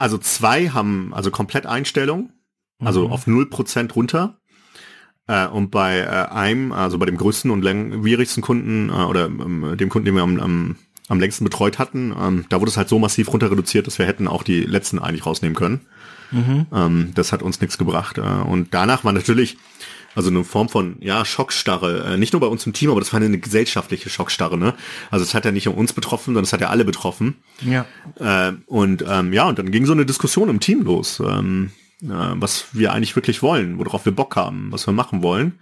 Also zwei haben also komplett Einstellung, also mhm. auf 0% runter. Äh, und bei äh, einem, also bei dem größten und langwierigsten Kunden äh, oder ähm, dem Kunden, den wir am, am, am längsten betreut hatten, ähm, da wurde es halt so massiv runter reduziert, dass wir hätten auch die letzten eigentlich rausnehmen können. Mhm. Ähm, das hat uns nichts gebracht. Äh, und danach war natürlich also eine Form von ja Schockstarre, äh, nicht nur bei uns im Team, aber das war eine gesellschaftliche Schockstarre. Ne? Also es hat ja nicht nur uns betroffen, sondern es hat ja alle betroffen. Ja. Äh, und ähm, ja, und dann ging so eine Diskussion im Team los, ähm, äh, was wir eigentlich wirklich wollen, worauf wir Bock haben, was wir machen wollen.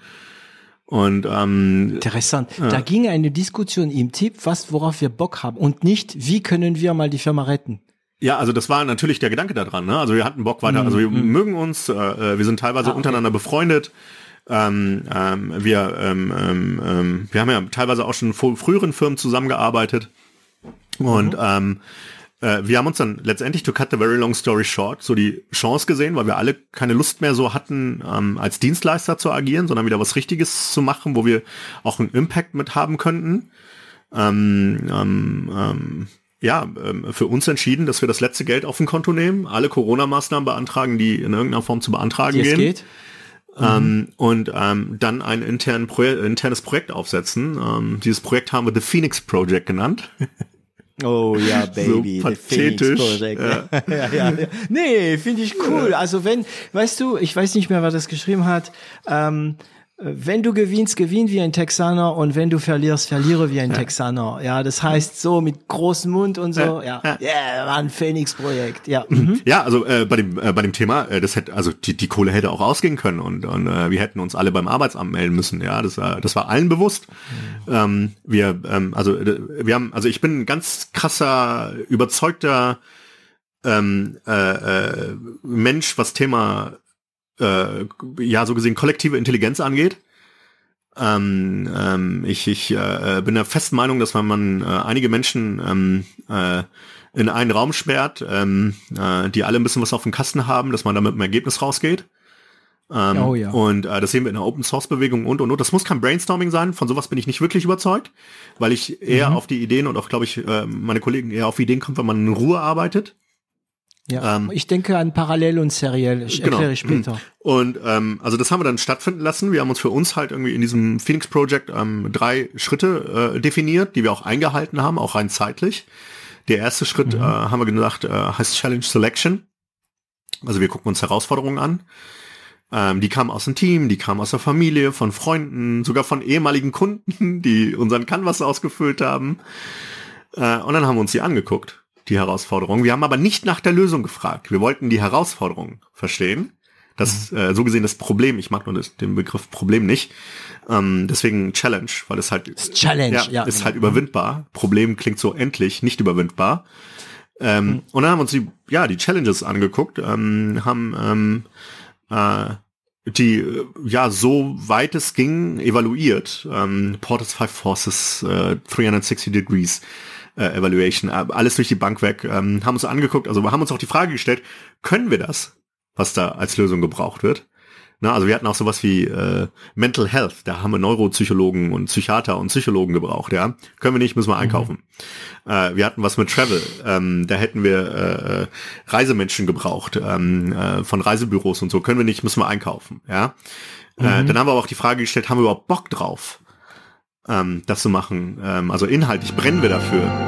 Und ähm, interessant. Ja. Da ging eine Diskussion im Team, was worauf wir Bock haben und nicht, wie können wir mal die Firma retten. Ja, also das war natürlich der Gedanke daran. Ne? Also wir hatten Bock weiter, also wir mhm. mögen uns, äh, äh, wir sind teilweise ah, okay. untereinander befreundet. Ähm, ähm, wir, ähm, ähm, ähm, wir haben ja teilweise auch schon in früheren Firmen zusammengearbeitet. Und mhm. ähm, äh, wir haben uns dann letztendlich, to cut the very long story short, so die Chance gesehen, weil wir alle keine Lust mehr so hatten, ähm, als Dienstleister zu agieren, sondern wieder was Richtiges zu machen, wo wir auch einen Impact mit haben könnten. Ähm, ähm, ähm, ja, ähm, für uns entschieden, dass wir das letzte Geld auf dem Konto nehmen, alle Corona-Maßnahmen beantragen, die in irgendeiner Form zu beantragen die gehen. Geht. Ähm, mhm. und ähm, dann ein internes Projekt aufsetzen. Ähm, dieses Projekt haben wir The Phoenix Project genannt. Oh ja, Baby, so pathetisch. Ja. ja, ja, ja. Nee, finde ich cool. Also wenn, weißt du, ich weiß nicht mehr, wer das geschrieben hat. Ähm, wenn du gewinnst, gewinn wie ein Texaner und wenn du verlierst, verliere wie ein ja. Texaner. Ja, das heißt so mit großem Mund und so. Ja, ja, yeah, war ein Phoenix-Projekt. Ja, mhm. ja, also äh, bei dem äh, bei dem Thema, äh, das hätte also die die Kohle hätte auch ausgehen können und und äh, wir hätten uns alle beim Arbeitsamt melden müssen. Ja, das war das war allen bewusst. Mhm. Ähm, wir ähm, also äh, wir haben also ich bin ein ganz krasser überzeugter ähm, äh, äh, Mensch, was Thema äh, ja so gesehen kollektive Intelligenz angeht. Ähm, ähm, ich ich äh, bin der festen Meinung, dass wenn man äh, einige Menschen ähm, äh, in einen Raum sperrt, ähm, äh, die alle ein bisschen was auf dem Kasten haben, dass man damit ein Ergebnis rausgeht. Ähm, oh, ja. Und äh, das sehen wir in der Open Source Bewegung und und und. Das muss kein Brainstorming sein. Von sowas bin ich nicht wirklich überzeugt, weil ich eher mhm. auf die Ideen und auch, glaube ich, äh, meine Kollegen eher auf Ideen kommt, wenn man in Ruhe arbeitet. Ja, ähm, ich denke an parallel und seriell. Ich genau. erkläre ich später. Und ähm, also das haben wir dann stattfinden lassen. Wir haben uns für uns halt irgendwie in diesem Phoenix Project ähm, drei Schritte äh, definiert, die wir auch eingehalten haben, auch rein zeitlich. Der erste Schritt, mhm. äh, haben wir gesagt, äh, heißt Challenge Selection. Also wir gucken uns Herausforderungen an. Ähm, die kamen aus dem Team, die kamen aus der Familie, von Freunden, sogar von ehemaligen Kunden, die unseren Canvas ausgefüllt haben. Äh, und dann haben wir uns die angeguckt die Herausforderung. Wir haben aber nicht nach der Lösung gefragt. Wir wollten die Herausforderung verstehen. Das, mhm. äh, so gesehen das Problem, ich mag nur das, den Begriff Problem nicht. Ähm, deswegen Challenge, weil es halt das Challenge, ja, ja, ist halt überwindbar. Problem klingt so endlich, nicht überwindbar. Ähm, mhm. Und dann haben wir uns die, ja, die Challenges angeguckt, ähm, haben ähm, äh, die ja so weit es ging evaluiert. Ähm, Porter's Five Forces, äh, 360 Degrees äh, Evaluation, äh, alles durch die Bank weg, ähm, haben uns angeguckt, also wir haben uns auch die Frage gestellt, können wir das, was da als Lösung gebraucht wird? Na, also wir hatten auch sowas wie äh, Mental Health, da haben wir Neuropsychologen und Psychiater und Psychologen gebraucht, ja. Können wir nicht, müssen wir mhm. einkaufen. Mhm. Äh, wir hatten was mit Travel, ähm, da hätten wir äh, Reisemenschen gebraucht, ähm, äh, von Reisebüros und so, können wir nicht, müssen wir einkaufen, ja. Äh, mhm. Äh, dann haben wir aber auch die Frage gestellt, haben wir überhaupt Bock drauf? ähm, das zu machen. Ähm, also inhaltlich brennen wir dafür.